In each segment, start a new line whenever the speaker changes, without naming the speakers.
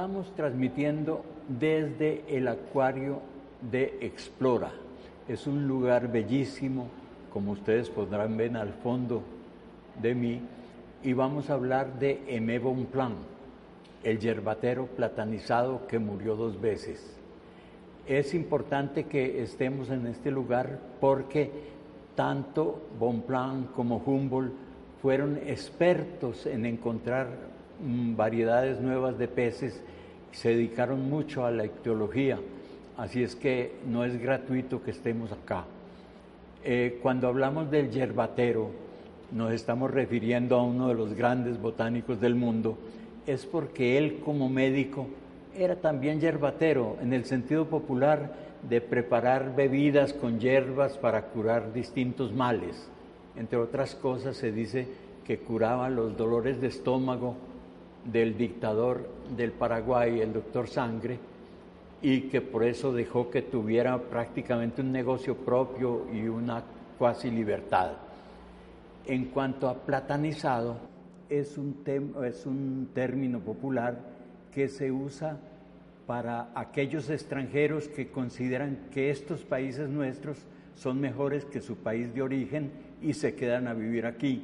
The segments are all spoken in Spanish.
Estamos transmitiendo desde el acuario de Explora. Es un lugar bellísimo, como ustedes podrán ver al fondo de mí, y vamos a hablar de Aimé Bonpland, el yerbatero platanizado que murió dos veces. Es importante que estemos en este lugar porque tanto Bonpland como Humboldt fueron expertos en encontrar variedades nuevas de peces se dedicaron mucho a la ictiología. Así es que no es gratuito que estemos acá. Eh, cuando hablamos del yerbatero, nos estamos refiriendo a uno de los grandes botánicos del mundo, es porque él como médico era también yerbatero, en el sentido popular de preparar bebidas con hierbas para curar distintos males. Entre otras cosas se dice que curaba los dolores de estómago del dictador del Paraguay, el doctor Sangre, y que por eso dejó que tuviera prácticamente un negocio propio y una cuasi libertad. En cuanto a platanizado, es un, es un término popular que se usa para aquellos extranjeros que consideran que estos países nuestros son mejores que su país de origen y se quedan a vivir aquí.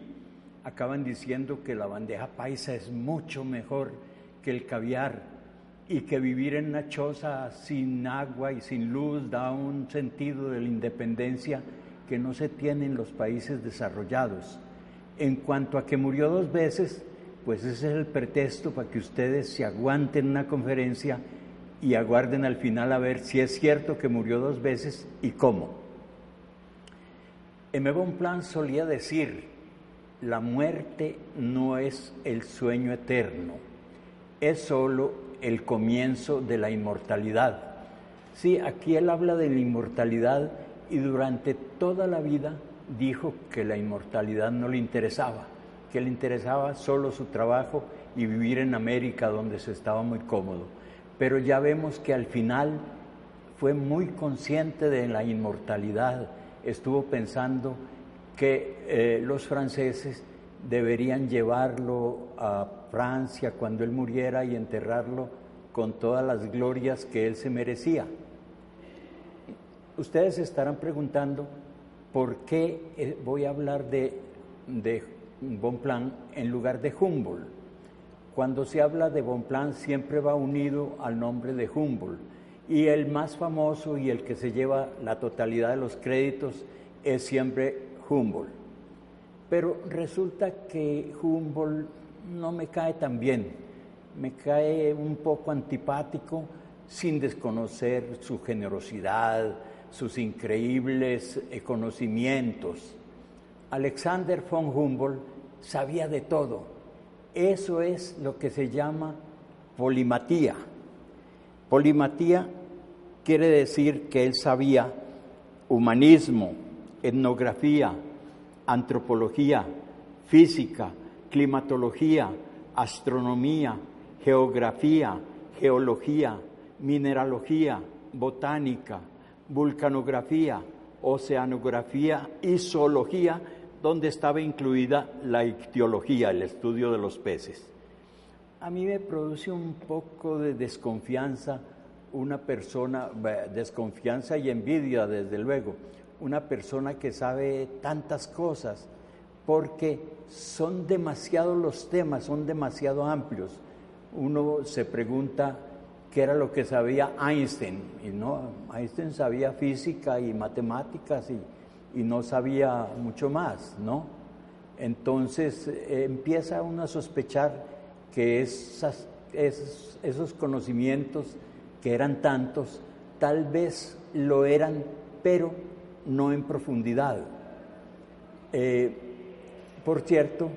Acaban diciendo que la bandeja paisa es mucho mejor que el caviar y que vivir en una choza sin agua y sin luz da un sentido de la independencia que no se tiene en los países desarrollados. En cuanto a que murió dos veces, pues ese es el pretexto para que ustedes se aguanten una conferencia y aguarden al final a ver si es cierto que murió dos veces y cómo. M. Bonpland solía decir, la muerte no es el sueño eterno, es solo el comienzo de la inmortalidad. Sí, aquí él habla de la inmortalidad y durante toda la vida dijo que la inmortalidad no le interesaba, que le interesaba solo su trabajo y vivir en América donde se estaba muy cómodo. Pero ya vemos que al final fue muy consciente de la inmortalidad, estuvo pensando que eh, los franceses deberían llevarlo a Francia cuando él muriera y enterrarlo con todas las glorias que él se merecía. Ustedes estarán preguntando por qué eh, voy a hablar de, de Bonpland en lugar de Humboldt. Cuando se habla de Bonpland siempre va unido al nombre de Humboldt y el más famoso y el que se lleva la totalidad de los créditos es siempre Humboldt. Pero resulta que Humboldt no me cae tan bien, me cae un poco antipático sin desconocer su generosidad, sus increíbles conocimientos. Alexander von Humboldt sabía de todo. Eso es lo que se llama polimatía. Polimatía quiere decir que él sabía humanismo, etnografía, antropología, física, climatología, astronomía, geografía, geología, mineralogía, botánica, vulcanografía, oceanografía y zoología, donde estaba incluida la ictiología, el estudio de los peces. A mí me produce un poco de desconfianza una persona, desconfianza y envidia desde luego, una persona que sabe tantas cosas, porque son demasiados los temas, son demasiado amplios. Uno se pregunta qué era lo que sabía Einstein, y no, Einstein sabía física y matemáticas y, no sabía mucho más, ¿no? Entonces eh, empieza uno a sospechar que esos conocimientos que eran tantos, tal vez lo eran, pero no en profundidad. Eh, por cierto,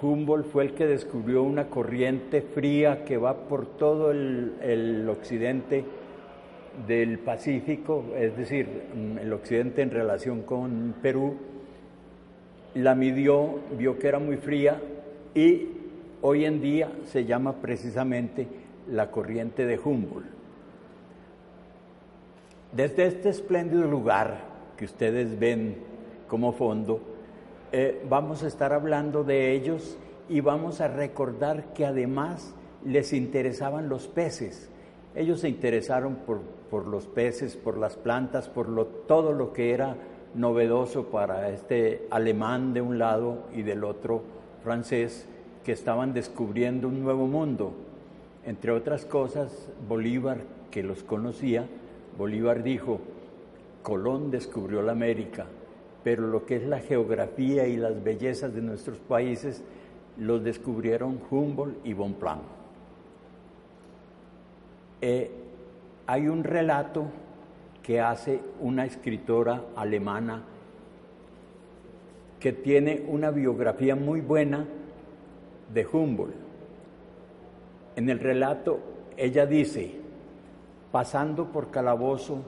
Humboldt fue el que descubrió una corriente fría que va por todo el, occidente del Pacífico, es decir, mm, el occidente en relación con Perú, la midió, vio que era muy fría y hoy en día se llama precisamente la corriente de Humboldt. Desde este espléndido lugar que ustedes ven como fondo, eh, vamos a estar hablando de ellos y vamos a recordar que además les interesaban los peces. Ellos se interesaron por, por los peces, por las plantas, por lo, todo lo que era novedoso para este alemán de un lado y del otro francés que estaban descubriendo un nuevo mundo. Entre otras cosas, Bolívar, que los conocía, Bolívar dijo, Colón descubrió la América, pero lo que es la geografía y las bellezas de nuestros países los descubrieron Humboldt y Bonpland. Eh, hay un relato que hace una escritora alemana que tiene una biografía muy buena de Humboldt. En el relato ella dice, pasando por Calabozo,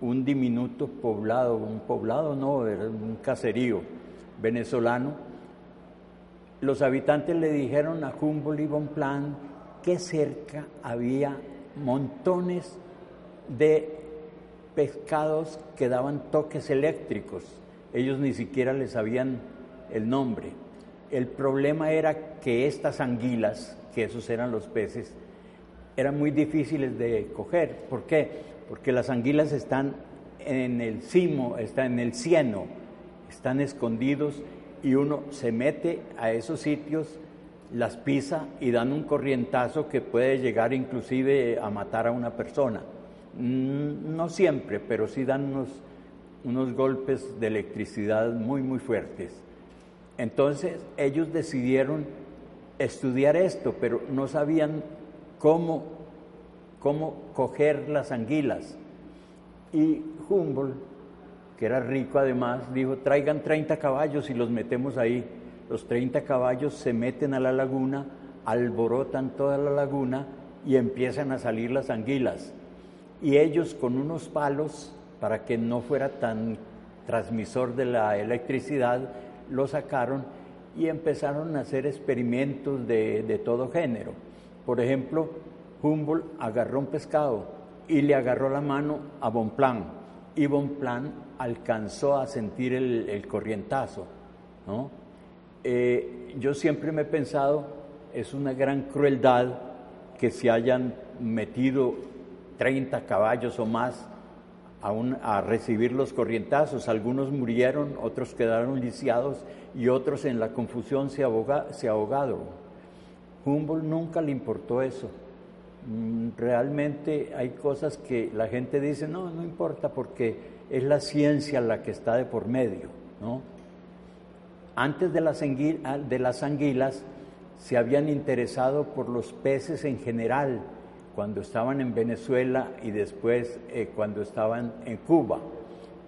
un diminuto poblado, un poblado no, era un caserío venezolano, los habitantes le dijeron a Humboldt y Bonpland que cerca había montones de pescados que daban toques eléctricos. Ellos ni siquiera les sabían el nombre. El problema era que estas anguilas, que esos eran los peces, eran muy difíciles de coger. ¿Por qué? Porque las anguilas están en el cimo, están en el cieno, están escondidos y uno se mete a esos sitios, las pisa y dan un corrientazo que puede llegar inclusive a matar a una persona. Mm, no siempre, pero sí dan unos, unos golpes de electricidad muy, muy fuertes. Entonces ellos decidieron estudiar esto, pero no sabían cómo, cómo coger las anguilas. Y Humboldt, que era rico además, dijo, traigan 30 caballos y los metemos ahí. Los 30 caballos se meten a la laguna, alborotan toda la laguna y empiezan a salir las anguilas. Y ellos con unos palos, para que no fuera tan transmisor de la electricidad, lo sacaron y empezaron a hacer experimentos de, todo género. Por ejemplo, Humboldt agarró un pescado y le agarró la mano a Bonpland y Bonpland alcanzó a sentir el, corrientazo. Eh, yo siempre me he pensado, es una gran crueldad que se hayan metido 30 caballos o más a, recibir los corrientazos. Algunos murieron, otros quedaron lisiados y otros en la confusión se, se ahogaron. Humboldt nunca le importó eso. Mm, realmente hay cosas que la gente dice, no, no importa porque es la ciencia la que está de por medio. ¿no? Antes de las, de las anguilas se habían interesado por los peces en general, cuando estaban en Venezuela y después eh, cuando estaban en Cuba.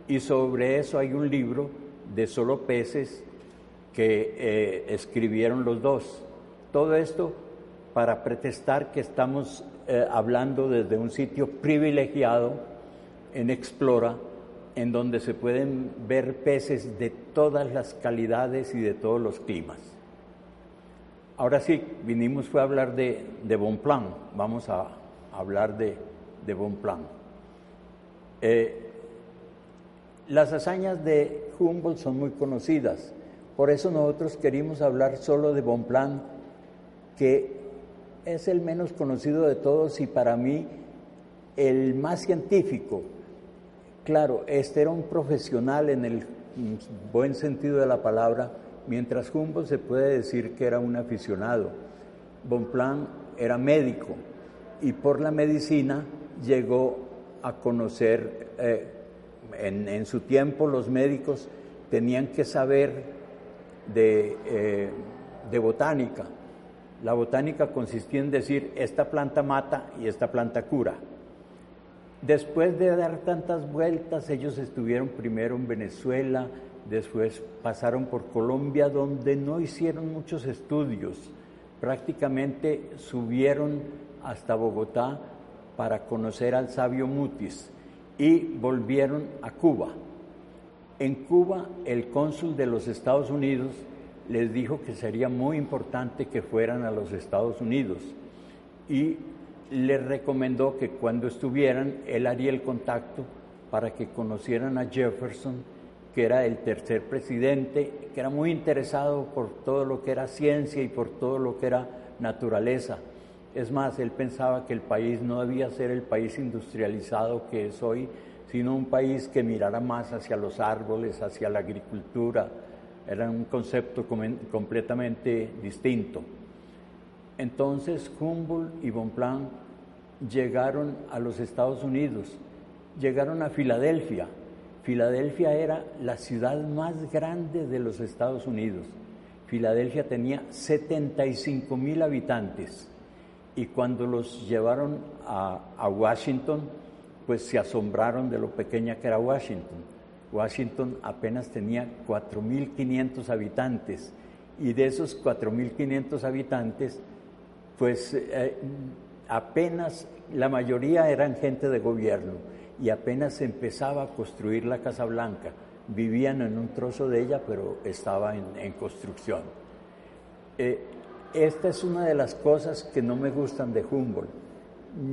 Y sobre eso hay un libro de solo peces que eh, escribieron los dos. Todo esto para pretestar que estamos eh, hablando desde un sitio privilegiado en Explora, en donde se pueden ver peces de todas las calidades y de todos los climas. Ahora sí, vinimos fue a hablar de, de Bonplan. Vamos a, hablar de, de Bonpland. Eh, las hazañas de Humboldt son muy conocidas, por eso nosotros querimos hablar solo de Bonpland, que es el menos conocido de todos y para mí el más científico. Claro, este era un profesional en el buen sentido de la palabra, mientras Humboldt se puede decir que era un aficionado. Bonpland era médico, y por la medicina llegó a conocer, eh, en, su tiempo los médicos tenían que saber de, eh, de botánica. La botánica consistía en decir, esta planta mata y esta planta cura. Después de dar tantas vueltas, ellos estuvieron primero en Venezuela, después pasaron por Colombia, donde no hicieron muchos estudios. Prácticamente subieron hasta Bogotá para conocer al sabio Mutis y volvieron a Cuba. En Cuba, el cónsul de los Estados Unidos les dijo que sería muy importante que fueran a los Estados Unidos y les recomendó que cuando estuvieran, él haría el contacto para que conocieran a Jefferson, que era el tercer presidente, que era muy interesado por todo lo que era ciencia y por todo lo que era naturaleza Es más, él pensaba que el país no debía ser el país industrializado que es hoy, sino un país que mirara más hacia los árboles, hacia la agricultura. Era un concepto completamente distinto. Entonces Humboldt y Bonpland llegaron a los Estados Unidos, llegaron a Filadelfia. Filadelfia era la ciudad más grande de los Estados Unidos. Filadelfia tenía 75 mil habitantes y cuando los llevaron a, Washington, pues se asombraron de lo pequeña que era Washington. Washington apenas tenía 4.500 habitantes y de esos 4.500 habitantes, pues eh, apenas la mayoría eran gente de gobierno y apenas se empezaba a construir la Casa Blanca. Vivían en un trozo de ella, pero estaba en, construcción. Eh, esta es una de las cosas que no me gustan de Humboldt.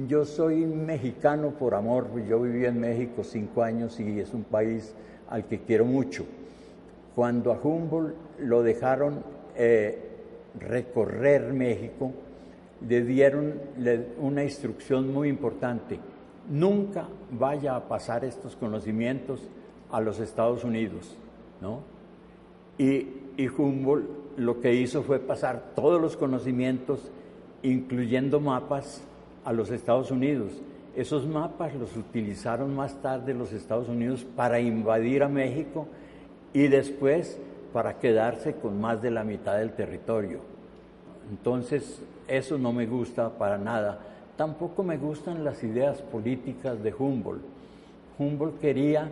Yo soy mexicano por amor, yo viví en México cinco años y es un país al que quiero mucho. Cuando a Humboldt lo dejaron eh, recorrer México, le dieron una instrucción muy importante. Nunca vaya a pasar estos conocimientos a los Estados Unidos, ¿no? Y, y Humboldt lo que hizo fue pasar todos los conocimientos, incluyendo mapas, a los Estados Unidos. Esos mapas los utilizaron más tarde los Estados Unidos para invadir a México y después para quedarse con más de la mitad del territorio. Entonces, eso no me gusta para nada. Tampoco me gustan las ideas políticas de Humboldt. Humboldt quería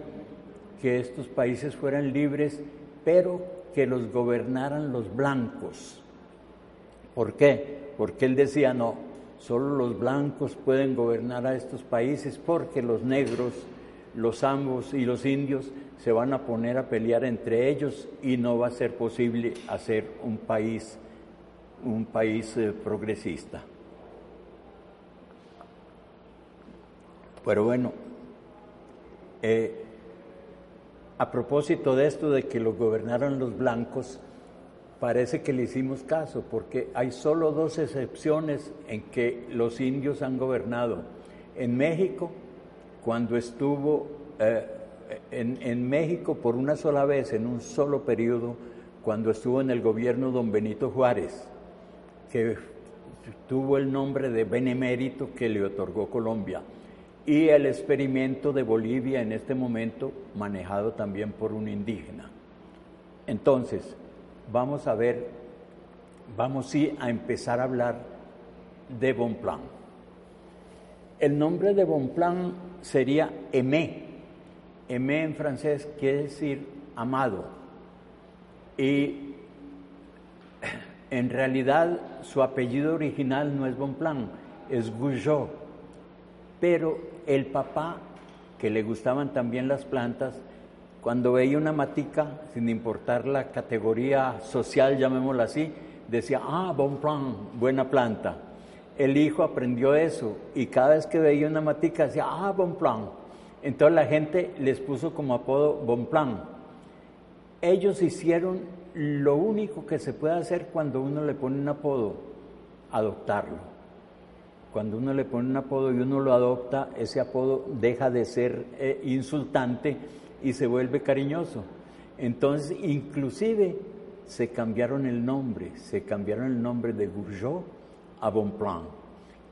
que estos países fueran libres, pero que los gobernaran los blancos. ¿Por qué? Porque él decía, no, solo los blancos pueden gobernar a estos países porque los negros, los ambos y los indios se van a poner a pelear entre ellos y no va a ser posible hacer un país un país eh, progresista. Pero bueno, eh, a propósito de esto de que lo gobernaron los blancos, parece que le hicimos caso, porque hay solo dos excepciones en que los indios han gobernado. En México, cuando estuvo eh, en, en México por una sola vez, en un solo periodo, cuando estuvo en el gobierno don Benito Juárez, que tuvo el nombre de benemérito que le otorgó Colombia, y el experimento de Bolivia en este momento manejado también por un indígena. Entonces, vamos a ver, vamos sí a empezar a hablar de Bonplan. El nombre de Bonplan sería Aimé. Aimé en francés quiere decir amado. Y en realidad su apellido original no es Bonplan, es Goujon. Pero el papá, que le gustaban también las plantas, cuando veía una matica, sin importar la categoría social, llamémosla así, decía, ah, Bonplan, buena planta. El hijo aprendió eso y cada vez que veía una matica decía, ah, Bonplan. Entonces la gente les puso como apodo Bonplan. Ellos hicieron lo único que se puede hacer cuando uno le pone un apodo, adoptarlo. Cuando uno le pone un apodo y uno lo adopta, ese apodo deja de ser eh, insultante y se vuelve cariñoso. Entonces, inclusive se cambiaron el nombre, se cambiaron el nombre de Bourgeot a Bonplan.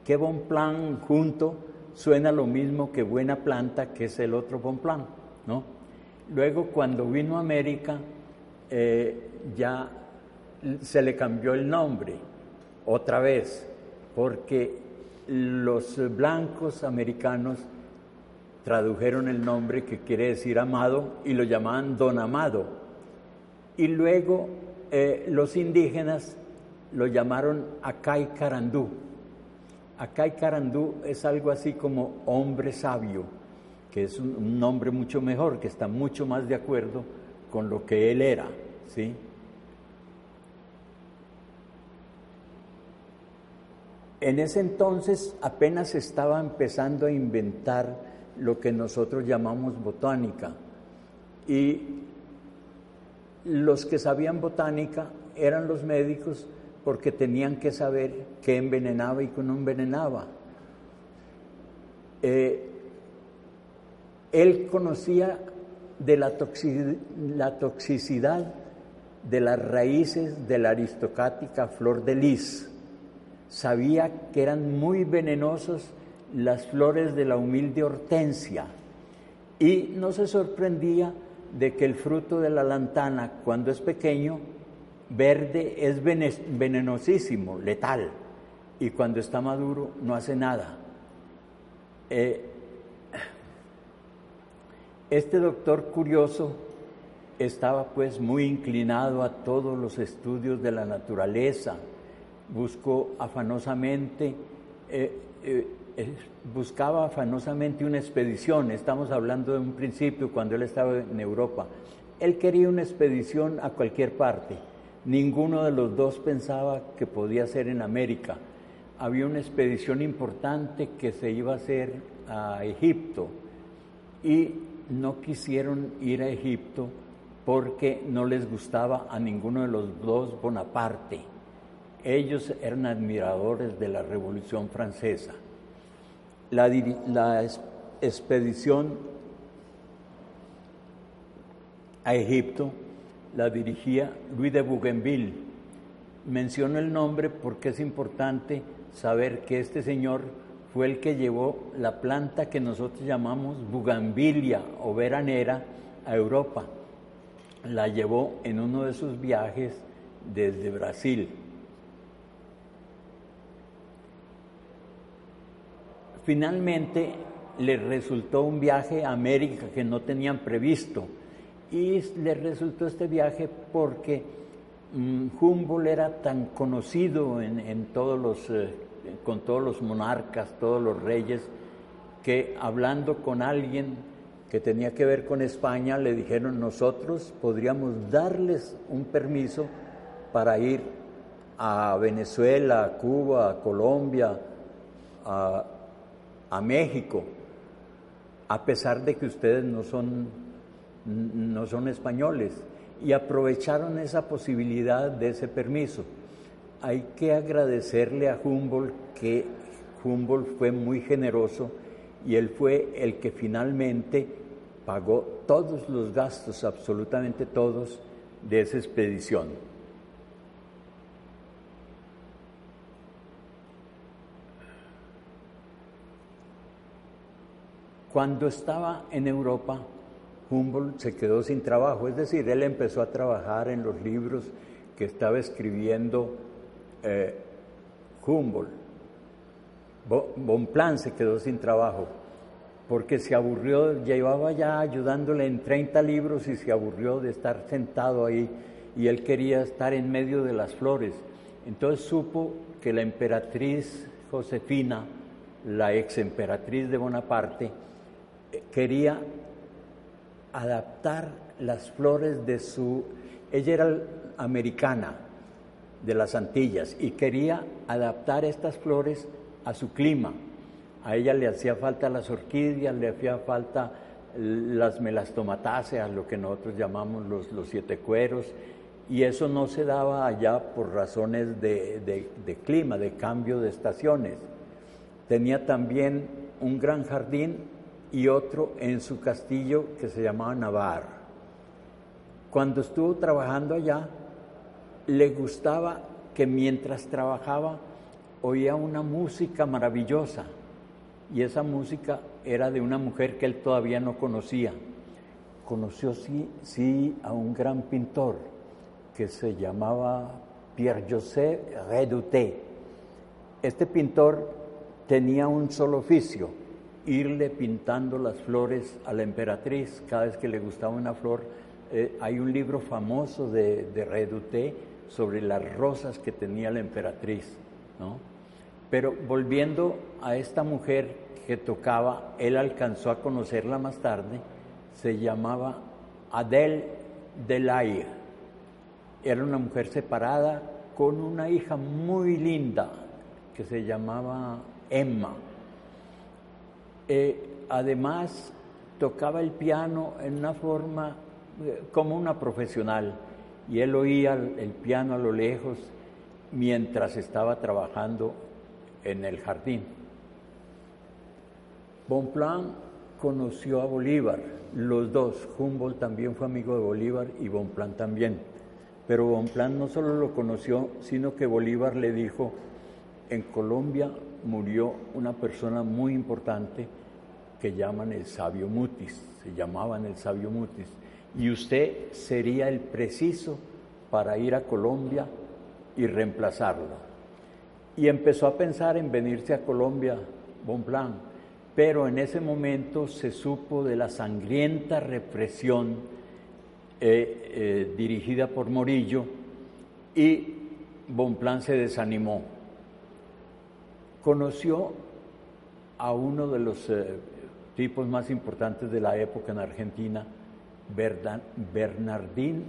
Que Bonplan junto suena lo mismo que buena planta, que es el otro Bonplan, ¿no? Luego, cuando vino a América, eh, ya se le cambió el nombre otra vez, porque los blancos americanos tradujeron el nombre que quiere decir amado y lo llamaban don amado. Y luego eh, los indígenas lo llamaron Acay Carandú. Acay Carandú es algo así como hombre sabio, que es un nombre mucho mejor, que está mucho más de acuerdo con lo que él era, ¿sí? En ese entonces apenas estaba empezando a inventar lo que nosotros llamamos botánica. Y los que sabían botánica eran los médicos porque tenían que saber qué envenenaba y qué no envenenaba. Eh, él conocía de la, la, toxicidad de las raíces de la aristocrática flor de lis. Sabía que eran muy venenosos las flores de la humilde hortensia. Y no se sorprendía de que el fruto de la lantana, cuando es pequeño, verde, es venenosísimo, letal, y cuando está maduro no hace nada. Eh, este doctor curioso estaba pues muy inclinado a todos los estudios de la naturaleza, buscó afanosamente eh, eh, buscaba afanosamente una expedición, estamos hablando de un principio cuando él estaba en Europa, él quería una expedición a cualquier parte, ninguno de los dos pensaba que podía ser en América, había una expedición importante que se iba a hacer a Egipto y no quisieron ir a Egipto porque no les gustaba a ninguno de los dos Bonaparte. Ellos eran admiradores de la Revolución Francesa la, expedición a Egipto la dirigía Luis de Bougainville. Menciono el nombre porque es importante saber que este señor fue el que llevó la planta que nosotros llamamos bugambilia o veranera a Europa. La llevó en uno de sus viajes desde Brasil. Finalmente les resultó un viaje a América que no tenían previsto. Y les resultó este viaje porque mm, Humboldt era tan conocido en, todos los, eh, con todos los monarcas, todos los reyes, que hablando con alguien que tenía que ver con España, le dijeron nosotros podríamos darles un permiso para ir a Venezuela, a Cuba, a Colombia, a a México, a pesar de que ustedes no son, no son españoles, y aprovecharon esa posibilidad de ese permiso. Hay que agradecerle a Humboldt que Humboldt fue muy generoso y él fue el que finalmente pagó todos los gastos, absolutamente todos, de esa expedición. Cuando estaba en Europa, Humboldt se quedó sin trabajo, es decir, él empezó a trabajar en los libros que estaba escribiendo eh, Humboldt. Bonplan se quedó sin trabajo porque se aburrió, llevaba ya ayudándole en 30 libros y se aburrió de estar sentado ahí y él quería estar en medio de las flores. Entonces supo que la emperatriz Josefina, la ex emperatriz de Bonaparte, quería adaptar las flores de su... Ella era americana de las Antillas y quería adaptar estas flores a su clima. A ella le hacía falta las orquídeas, le hacía falta las melastomatáceas, lo que nosotros llamamos los, los siete cueros, y eso no se daba allá por razones de, de clima, de cambio de estaciones. Tenía también un gran jardín y otro en su castillo que se llamaba Navarre. Cuando estuvo trabajando allá, le gustaba que mientras trabajaba oía una música maravillosa y esa música era de una mujer que él todavía no conocía. Conoció sí, sí a un gran pintor que se llamaba Pierre-José Reduté. Este pintor tenía un solo oficio, irle pintando las flores a la emperatriz cada vez que le gustaba una flor. Eh, hay un libro famoso de, de Reduté sobre las rosas que tenía la emperatriz. ¿no? Pero volviendo a esta mujer que tocaba, él alcanzó a conocerla más tarde, se llamaba Adele Delaye. Era una mujer separada con una hija muy linda que se llamaba Emma. Eh, además, tocaba el piano en una forma eh, como una profesional y él oía el piano a lo lejos mientras estaba trabajando en el jardín. Bonpland conoció a Bolívar, los dos. Humboldt también fue amigo de Bolívar y Bonpland también. Pero Bonpland no solo lo conoció, sino que Bolívar le dijo, en Colombia murió una persona muy importante que llaman el sabio Mutis, se llamaban el sabio Mutis, y usted sería el preciso para ir a Colombia y reemplazarlo. Y empezó a pensar en venirse a Colombia, Bonpland, pero en ese momento se supo de la sangrienta represión eh, eh, dirigida por Morillo y Bonpland se desanimó. Conoció a uno de los eh, tipos más importantes de la época en Argentina, Bernardín,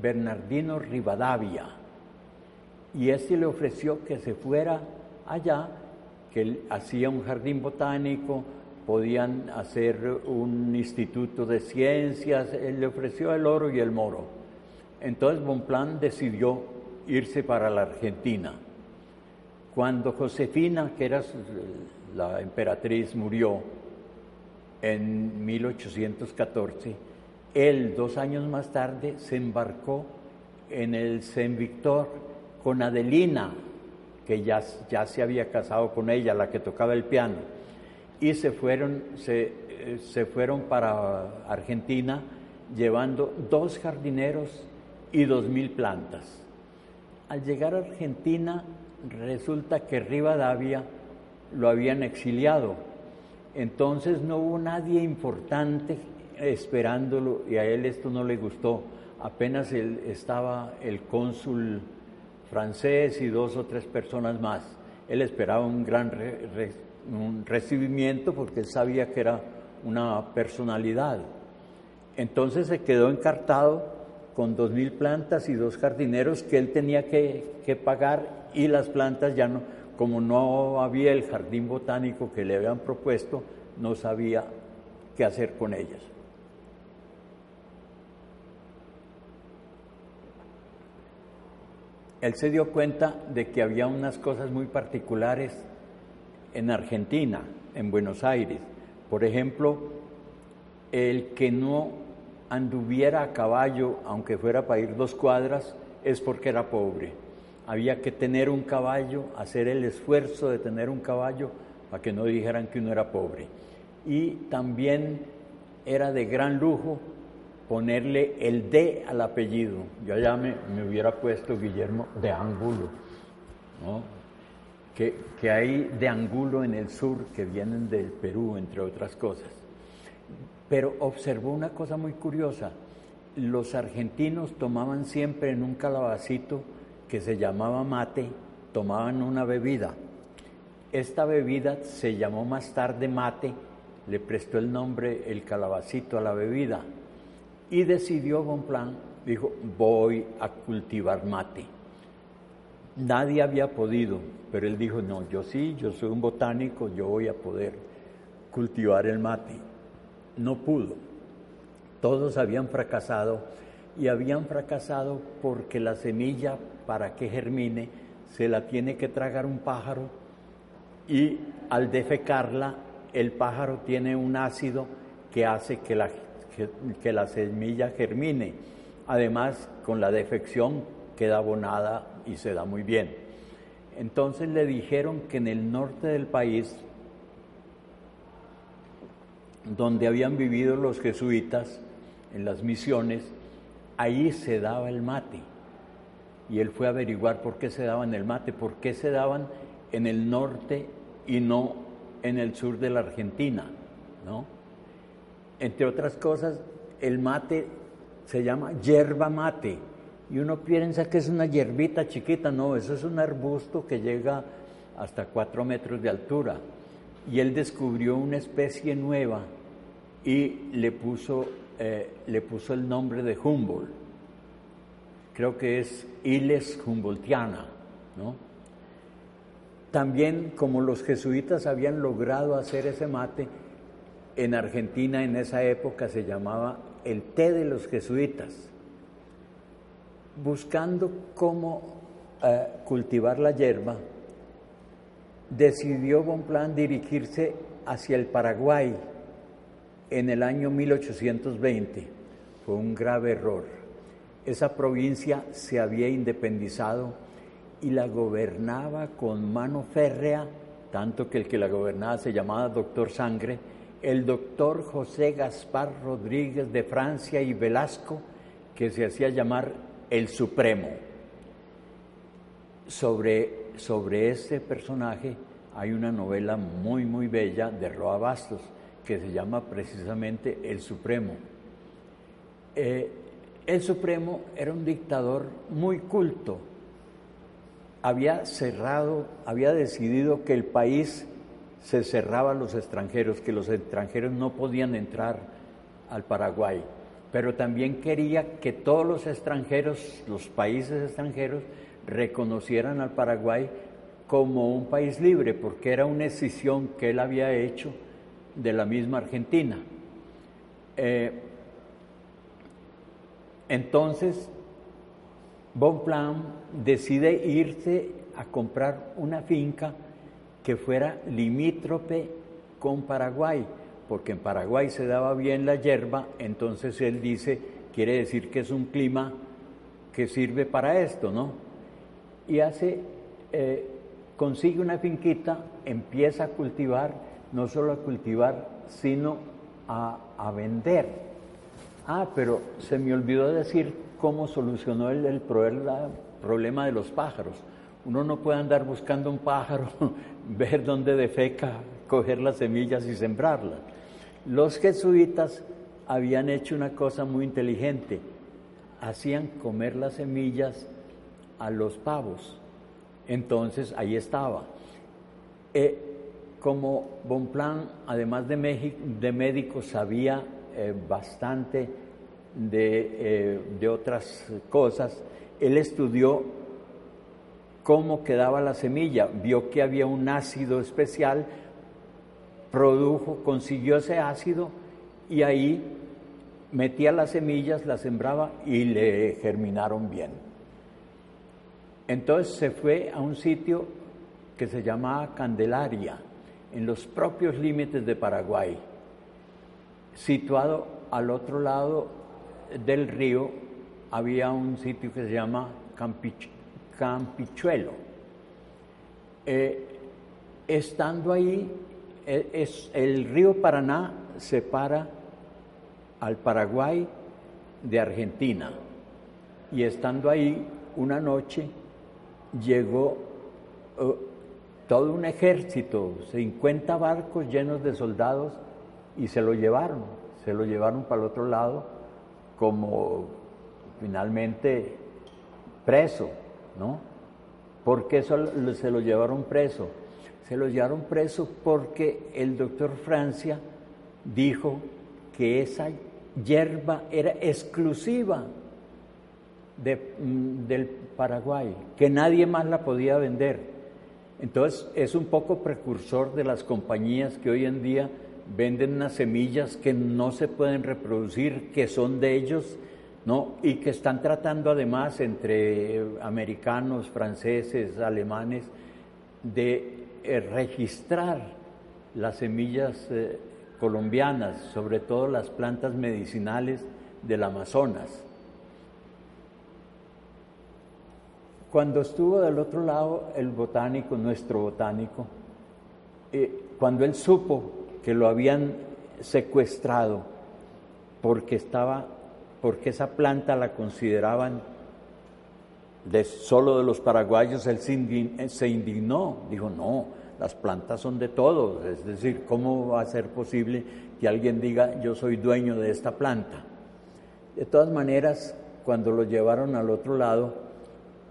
Bernardino Rivadavia, y este le ofreció que se fuera allá, que él hacía un jardín botánico, podían hacer un instituto de ciencias, él le ofreció el oro y el moro. Entonces Bonpland decidió irse para la Argentina. Cuando Josefina, que era la emperatriz, murió en 1814, él dos años más tarde se embarcó en el Saint Victor con Adelina, que ya, ya se había casado con ella, la que tocaba el piano, y se fueron, se, eh, se fueron para Argentina llevando dos jardineros y dos mil plantas. Al llegar a Argentina resulta que Rivadavia lo habían exiliado, entonces no hubo nadie importante esperándolo y a él esto no le gustó. Apenas estaba el cónsul francés y dos o tres personas más. Él esperaba un gran recibimiento porque él sabía que era una personalidad. Entonces se quedó encartado con dos mil plantas y dos jardineros que él tenía que, que pagar y las plantas ya no, como no había el jardín botánico que le habían propuesto, no sabía qué hacer con ellas. él se dio cuenta de que había unas cosas muy particulares en Argentina, en Buenos Aires. Por ejemplo, el que no anduviera a caballo, aunque fuera para ir dos cuadras, es porque era pobre. Había que tener un caballo, hacer el esfuerzo de tener un caballo para que no dijeran que uno era pobre. Y también era de gran lujo ponerle el D al apellido. Yo ya me, hubiera puesto Guillermo de Angulo, que, que hay de Angulo en el sur que vienen del Perú, entre otras cosas. Pero observó una cosa muy curiosa. Los argentinos tomaban siempre en un calabacito que se llamaba mate, tomaban una bebida. Esta bebida se llamó más tarde mate, le prestó el nombre el calabacito a la bebida y decidió Bonpland, dijo, voy a cultivar mate. Nadie había podido, pero él dijo, no, yo sí, yo soy un botánico, yo voy a poder cultivar el mate. No pudo. Todos habían fracasado y habían fracasado porque la semilla, para que germine, se la tiene que tragar un pájaro y al defecarla, el pájaro tiene un ácido que hace que la que, la semilla germine. Además, con la defección queda abonada y se da muy bien. Entonces le dijeron que en el norte del país, donde habían vivido los jesuitas, en las misiones, ahí se daba el mate. Y él fue a averiguar por qué se daban el mate, por qué se daban en el norte y no en el sur de la Argentina, ¿no? Entre otras cosas, el mate se llama yerba mate. Y uno piensa que es una hierbita chiquita, no, eso es un arbusto que llega hasta cuatro metros de altura. Y él descubrió una especie nueva y le puso, eh, le puso el nombre de Humboldt. Creo que es Iles Humboldtiana, ¿no? También, como los jesuitas habían logrado hacer ese mate, en Argentina en esa época se llamaba el té de los jesuitas, buscando cómo eh, cultivar la hierba, decidió Bonpland dirigirse hacia el Paraguay en el año 1820. Fue un grave error. Esa provincia se había independizado y la gobernaba con mano férrea, tanto que el que la gobernaba se llamaba doctor Sangre, el doctor José Gaspar Rodríguez de Francia y Velasco, que se hacía llamar el Supremo. Sobre, sobre este personaje hay una novela muy, muy bella de Roa Bastos que se llama precisamente El Supremo. Eh, el Supremo era un dictador muy culto. Había cerrado, había decidido que el país se cerraba a los extranjeros, que los extranjeros no podían entrar al Paraguay, pero también quería que todos los extranjeros, los países extranjeros, reconocieran al Paraguay como un país libre, porque era una decisión que él había hecho de la misma Argentina. Eh, entonces, Bonpland decide irse a comprar una finca que fuera limítrope con Paraguay, porque en Paraguay se daba bien la hierba, entonces él dice, quiere decir que es un clima que sirve para esto, ¿no? Y hace, eh, consigue una finquita, empieza a cultivar, no solo a cultivar, sino a, a vender. Ah, pero se me olvidó decir cómo solucionó el, el problema de los pájaros. Uno no puede andar buscando un pájaro, ver dónde defeca, coger las semillas y sembrarlas. Los jesuitas habían hecho una cosa muy inteligente. Hacían comer las semillas a los pavos. Entonces ahí estaba. Eh, como Bonplan, además de, médico, sabía eh, bastante de, eh, de otras cosas, él estudió cómo quedaba la semilla, vio que había un ácido especial, produjo, consiguió ese ácido y ahí metía las semillas, las sembraba y le germinaron bien. Entonces se fue a un sitio que se llamaba Candelaria, en los propios límites de Paraguay, situado al otro lado del río, había un sitio que se llama Campichuelo. Eh, estando ahí, eh, el río Paraná separa al Paraguay de Argentina. Y estando ahí una noche, llegó uh, todo un ejército, 50 barcos llenos de soldados y se lo llevaron, se lo llevaron para el otro lado como finalmente preso, ¿no? ¿Por qué se lo llevaron preso? Se lo llevaron preso porque el doctor Francia dijo que esa hierba era exclusiva mm, del Paraguay, que nadie más la podía vender. Entonces es un poco precursor de las compañías que hoy en día venden unas semillas que no se pueden reproducir, que son de ellos, ¿no? Y que están tratando además entre americanos, franceses, alemanes, de eh, registrar las semillas eh, colombianas, sobre todo las plantas medicinales del Amazonas. Cuando estuvo del otro lado el botánico, nuestro botánico, eh, cuando él supo que lo habían secuestrado porque estaba, porque esa planta la consideraban de solo de los paraguayos, él se indignó, dijo, no, las plantas son de todos, es decir, ¿cómo va a ser posible que alguien diga yo soy dueño de esta planta? De todas maneras, cuando lo llevaron al otro lado,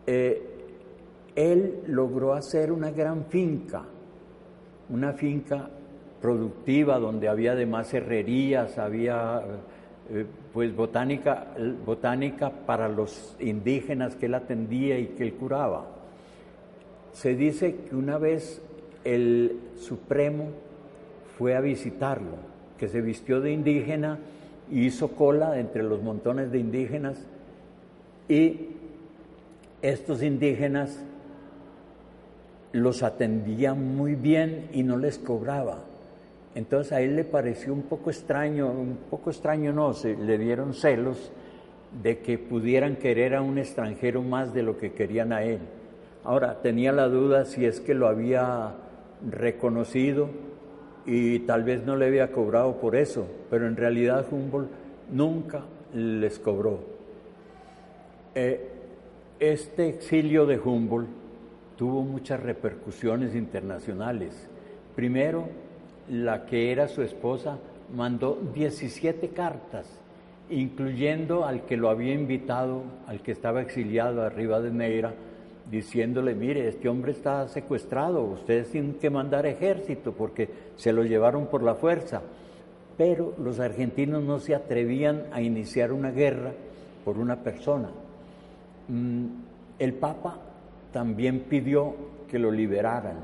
eh, él logró hacer una gran finca, una finca productiva donde había además herrerías, había eh, pues botánica, botánica para los indígenas que él atendía y que él curaba. Se dice que una vez el Supremo fue a visitarlo, que se vistió de indígena y hizo cola entre los montones de indígenas y estos indígenas los atendían muy bien y no les cobraba. Entonces a él le pareció un poco extraño, un poco extraño no, se, le dieron celos de que pudieran querer a un extranjero más de lo que querían a él. Ahora, tenía la duda si es que lo había reconocido y tal vez no le había cobrado por eso, pero en realidad Humboldt nunca les cobró. Eh, este exilio de Humboldt tuvo muchas repercusiones internacionales. Primero, la que era su esposa mandó 17 cartas, incluyendo al que lo había invitado, al que estaba exiliado arriba de Neira, diciéndole, mire, este hombre está secuestrado, ustedes tienen que mandar ejército porque se lo llevaron por la fuerza. Pero los argentinos no se atrevían a iniciar una guerra por una persona. Mm, el Papa también pidió que lo liberaran.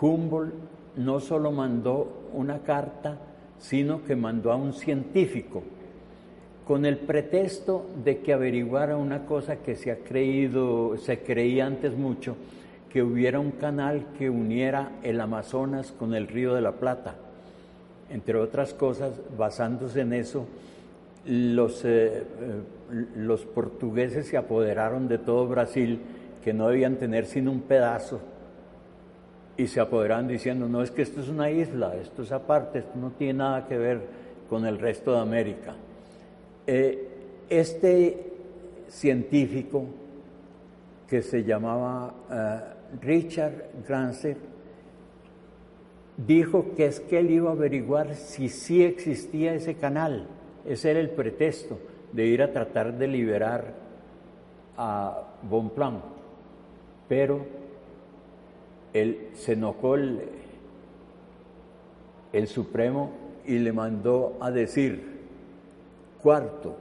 Humboldt no solo mandó una carta, sino que mandó a un científico con el pretexto de que averiguara una cosa que se ha creído, se creía antes mucho, que hubiera un canal que uniera el Amazonas con el Río de la Plata. Entre otras cosas, basándose en eso, los, eh, eh, los portugueses se apoderaron de todo Brasil que no debían tener sino un pedazo y se apoderaron diciendo, no es que esto es una isla, esto es aparte, esto no tiene nada que ver con el resto de América. Eh, este científico que se llamaba Richard Granser dijo que es que él iba a averiguar si sí existía ese canal. Ese era el pretexto de ir a tratar de liberar a Bonpland pero él se enojó el, Supremo y le mandó a decir, cuarto,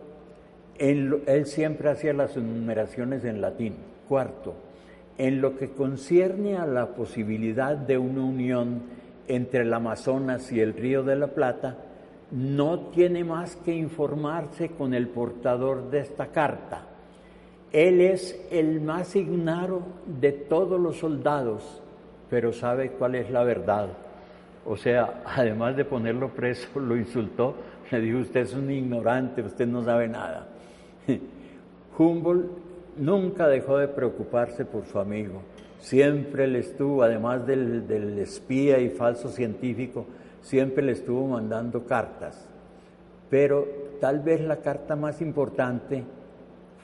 él, él siempre hacía las enumeraciones en latín, cuarto, en lo que concierne a la posibilidad de una unión entre el Amazonas y el Río de la Plata, no tiene más que informarse con el portador de esta carta él es el más ignaro de todos los soldados, pero sabe cuál es la verdad. O sea, además de ponerlo preso, lo insultó, le dijo, usted es un ignorante, usted no sabe nada. Humboldt nunca dejó de preocuparse por su amigo, siempre le estuvo, además del, del espía y falso científico, siempre le estuvo mandando cartas. Pero tal vez la carta más importante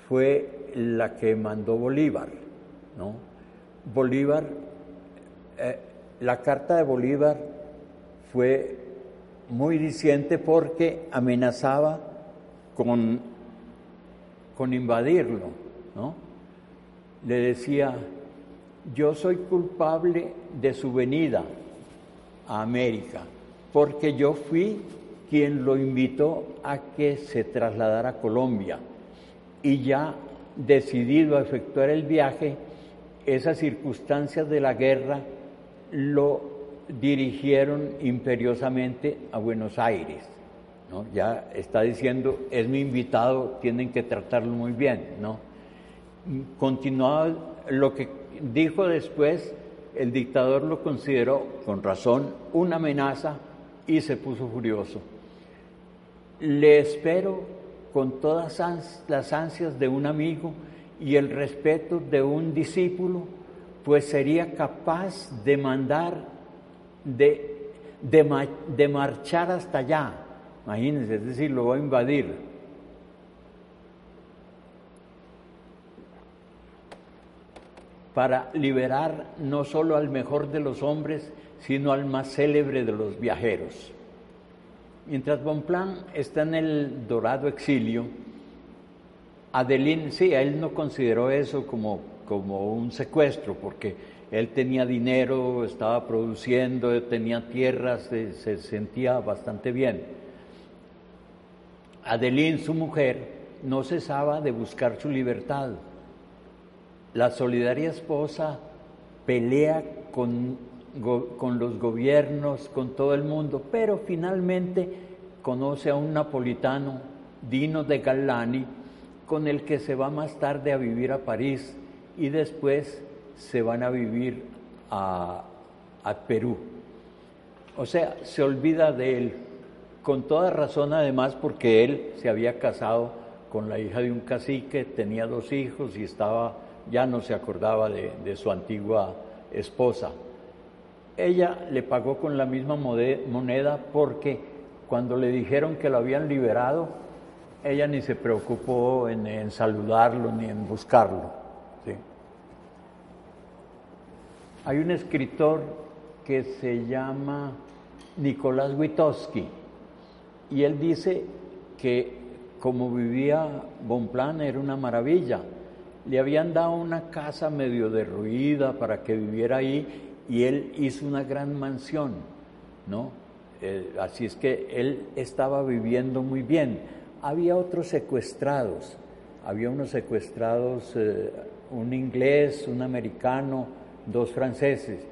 fue la que mandó Bolívar. ¿no? Bolívar, eh, la carta de Bolívar fue muy diciente porque amenazaba con, con invadirlo. ¿no? Le decía, yo soy culpable de su venida a América, porque yo fui quien lo invitó a que se trasladara a Colombia y ya decidido a efectuar el viaje, esas circunstancias de la guerra lo dirigieron imperiosamente a Buenos Aires. Ya está diciendo, es mi invitado, tienen que tratarlo muy bien. ¿no? Lo que dijo después, el dictador lo consideró, con razón, una amenaza y se puso furioso. Le espero con todas las ansias de un amigo y el respeto de un discípulo, pues sería capaz de mandar, de, de, marchar hasta allá. Imagínense, es decir, lo va a invadir. Para liberar no solo al mejor de los hombres, sino al más célebre de los viajeros. Mientras Bonplan está en el dorado exilio, Adelín, sí, él no consideró eso como, como un secuestro, porque él tenía dinero, estaba produciendo, tenía tierras, se, sentía bastante bien. Adelín, su mujer, no cesaba de buscar su libertad. La solidaria esposa pelea con con los gobiernos, con todo el mundo, pero finalmente conoce a un napolitano, Dino de Gallani, con el que se va más tarde a vivir a París y después se van a vivir a, a Perú. O sea, se olvida de él, con toda razón además porque él se había casado con la hija de un cacique, tenía dos hijos y estaba, ya no se acordaba de, de su antigua esposa. Ella le pagó con la misma moneda porque cuando le dijeron que lo habían liberado, ella ni se preocupó en, saludarlo ni en buscarlo. Hay un escritor que se llama Nicolás Witowski y él dice que como vivía Bonplan era una maravilla. Le habían dado una casa medio derruida para que viviera ahí y él hizo una gran mansión, ¿no? Eh, así es que él estaba viviendo muy bien. Había otros secuestrados, había unos secuestrados, eh, un inglés, un americano, dos franceses.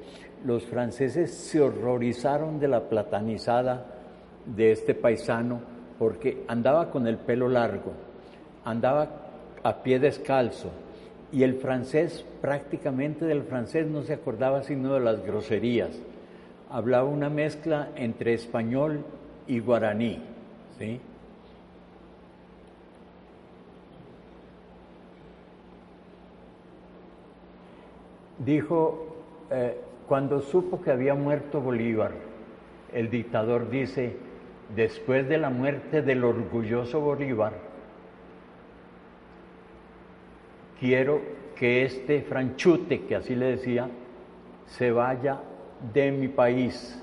Los franceses se horrorizaron de la platanizada de este paisano porque andaba con el pelo largo, andaba a pie descalzo, y el francés, prácticamente del francés no se acordaba sino de las groserías. Hablaba una mezcla entre español y guaraní. ¿sí? Dijo, eh, cuando supo que había muerto Bolívar, el dictador dice, después de la muerte del orgulloso Bolívar, quiero que este franchute, que así le decía, se vaya de mi país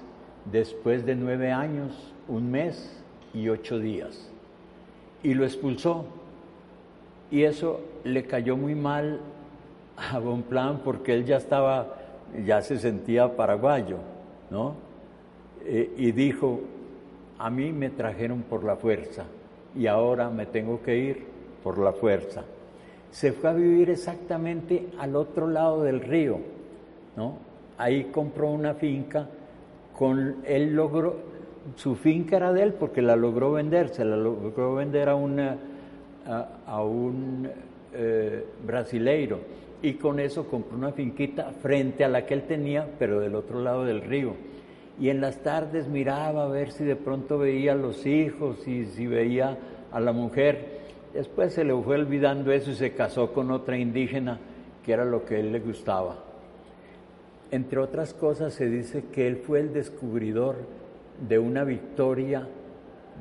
después de nueve años, un mes y ocho días. Y lo expulsó. Y eso le cayó muy mal a Bonplan porque él ya estaba, ya se sentía paraguayo, ¿no? Eh, y dijo, a mí me trajeron por la fuerza y ahora me tengo que ir por la fuerza se fue a vivir exactamente al otro lado del río, ¿no? Ahí compró una finca, con él logró, su finca era de él porque la logró vender, se la logró vender a, una, a, un eh, brasileiro y con eso compró una finquita frente a la que él tenía, pero del otro lado del río. Y en las tardes miraba a ver si de pronto veía a los hijos y si veía a la mujer Después se le fue olvidando eso y se casó con otra indígena, que era lo que a él le gustaba. Entre otras cosas se dice que él fue el descubridor de una victoria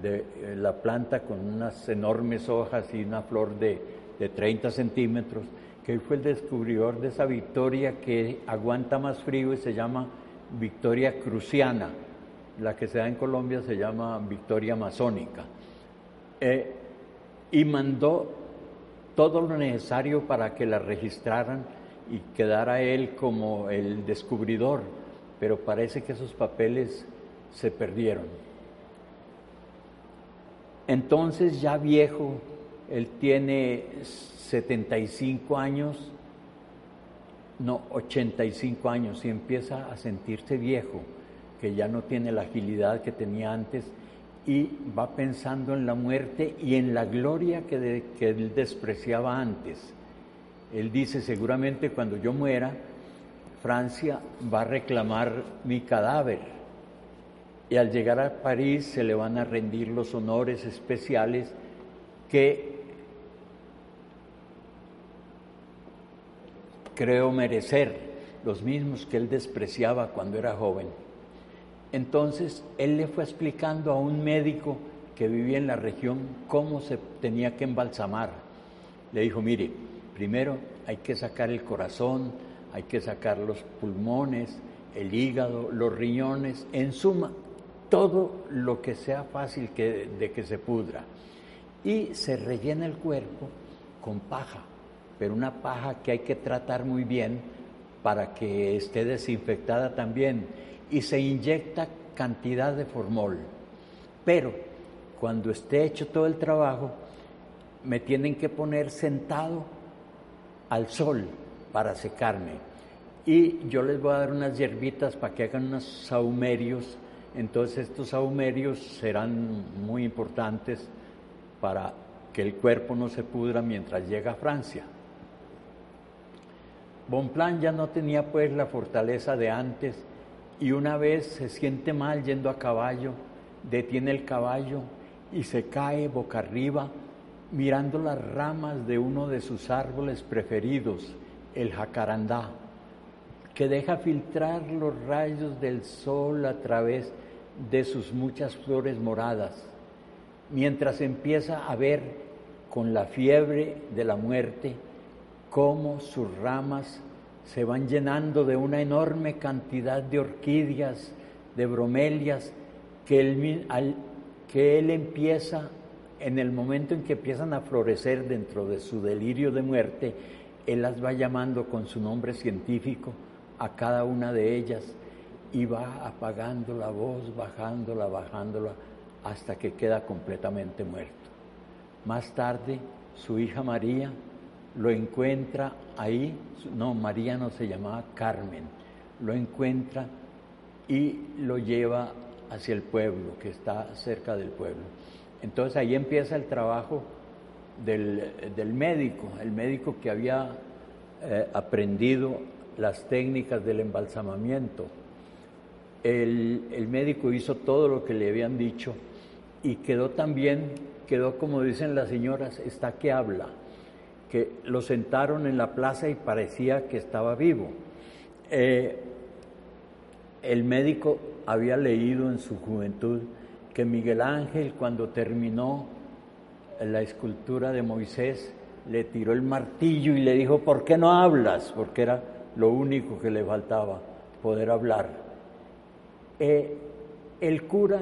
de eh, la planta con unas enormes hojas y una flor de, de 30 centímetros, que él fue el descubridor de esa victoria que aguanta más frío y se llama victoria cruciana. La que se da en Colombia se llama victoria amazónica. Eh, y mandó todo lo necesario para que la registraran y quedara él como el descubridor, pero parece que esos papeles se perdieron. Entonces ya viejo, él tiene 75 años, no, 85 años y empieza a sentirse viejo, que ya no tiene la agilidad que tenía antes y va pensando en la muerte y en la gloria que, él despreciaba antes. Él dice, seguramente cuando yo muera, Francia va a reclamar mi cadáver. Y al llegar a París se le van a rendir los honores especiales que creo merecer, los mismos que él despreciaba cuando era joven. Entonces él le fue explicando a un médico que vivía en la región cómo se tenía que embalsamar. Le dijo, mire, primero hay que sacar el corazón, hay que sacar los pulmones, el hígado, los riñones, en suma, todo lo que sea fácil de que se pudra. Y se rellena el cuerpo con paja, pero una paja que hay que tratar muy bien para que esté desinfectada también y se inyecta cantidad de formol. Pero cuando esté hecho todo el trabajo, me tienen que poner sentado al sol para secarme. Y yo les voy a dar unas hierbitas para que hagan unos saumerios. Entonces estos saumerios serán muy importantes para que el cuerpo no se pudra mientras llega a Francia. Bonplan ya no tenía pues la fortaleza de antes y una vez se siente mal yendo a caballo, detiene el caballo y se cae boca arriba mirando las ramas de uno de sus árboles preferidos, el jacarandá, que deja filtrar los rayos del sol a través de sus muchas flores moradas, mientras empieza a ver con la fiebre de la muerte cómo sus ramas se van llenando de una enorme cantidad de orquídeas, de bromelias, que él, que él empieza, en el momento en que empiezan a florecer dentro de su delirio de muerte, él las va llamando con su nombre científico a cada una de ellas y va apagando la voz, bajándola, bajándola, hasta que queda completamente muerto. Más tarde, su hija María lo encuentra ahí, no, María no se llamaba Carmen, lo encuentra y lo lleva hacia el pueblo, que está cerca del pueblo. Entonces ahí empieza el trabajo del, médico, el médico que había eh, aprendido las técnicas del embalsamamiento. El, el médico hizo todo lo que le habían dicho y quedó también, quedó como dicen las señoras, está que habla que lo sentaron en la plaza y parecía que estaba vivo. Eh, el médico había leído en su juventud que Miguel Ángel cuando terminó la escultura de Moisés le tiró el martillo y le dijo, ¿por qué no hablas? Porque era lo único que le faltaba, poder hablar. Eh, el cura,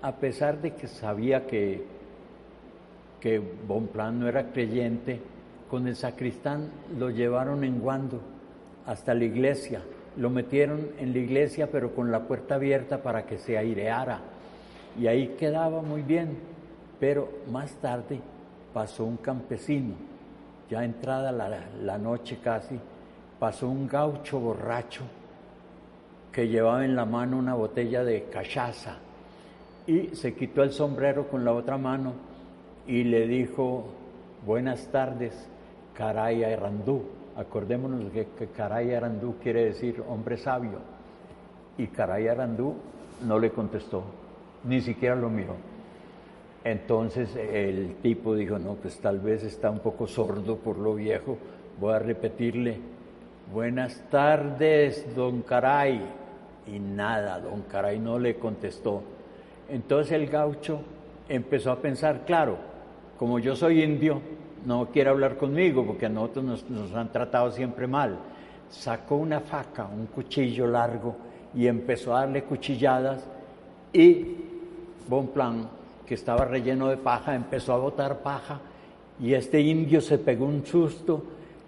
a pesar de que sabía que, que no era creyente, con el sacristán lo llevaron en guando hasta la iglesia. Lo metieron en la iglesia pero con la puerta abierta para que se aireara. Y ahí quedaba muy bien. Pero más tarde pasó un campesino, ya entrada la, la noche casi, pasó un gaucho borracho que llevaba en la mano una botella de cachaza y se quitó el sombrero con la otra mano y le dijo, buenas tardes, Caray Arandú. Acordémonos que, Caray Arandú quiere decir hombre sabio. Y Caray Arandú no le contestó, ni siquiera lo miró. Entonces el tipo dijo, no, pues tal vez está un poco sordo por lo viejo, voy a repetirle, buenas tardes, don Caray. Y nada, don Caray no le contestó. Entonces el gaucho empezó a pensar, claro, como yo soy indio, no quiere hablar conmigo porque a nosotros nos, han tratado siempre mal. Sacó una faca, un cuchillo largo y empezó a darle cuchilladas y Bonplan, que estaba relleno de paja, empezó a botar paja y este indio se pegó un susto,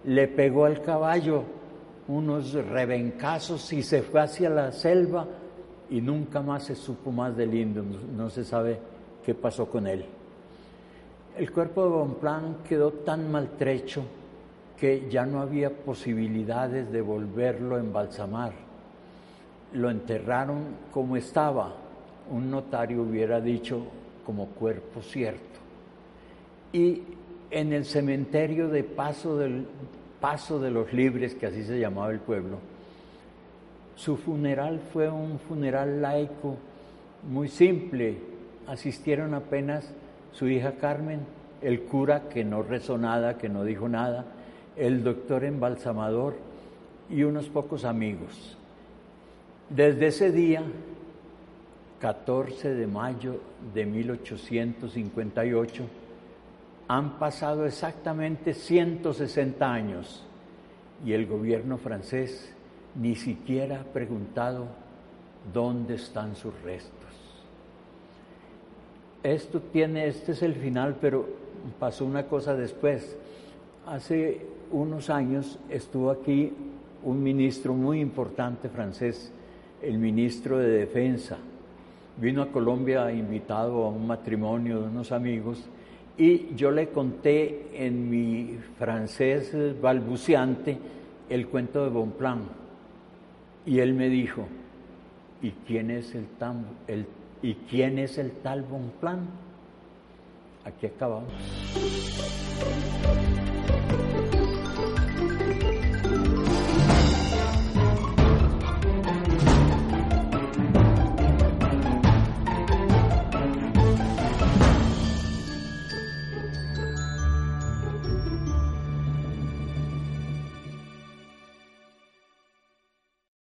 le pegó al caballo unos rebencazos y se fue hacia la selva y nunca más se supo más del indio, no se sabe qué pasó con él. El cuerpo de Bonplan quedó tan maltrecho que ya no había posibilidades de volverlo a embalsamar. Lo enterraron como estaba. Un notario hubiera dicho como cuerpo cierto. Y en el cementerio de Paso de los Libres, que así se llamaba el pueblo, su funeral fue un funeral laico muy simple. Asistieron apenas su hija Carmen, el cura que no rezó nada, que no dijo nada, el doctor embalsamador y unos pocos amigos. Desde ese día, 14 de mayo de 1858, han pasado exactamente 160 años y el gobierno francés ni siquiera ha preguntado dónde están sus restos. Esto tiene, este es el final, pero pasó una cosa después. Hace unos años estuvo aquí un ministro muy importante francés, el ministro de Defensa. Vino a Colombia invitado a un matrimonio de unos amigos y yo le conté en mi francés balbuceante el cuento de Bonplan. Y él me dijo, ¿y quién es el, tan, el ¿Y quién es el tal Bonplan? Aquí acabamos.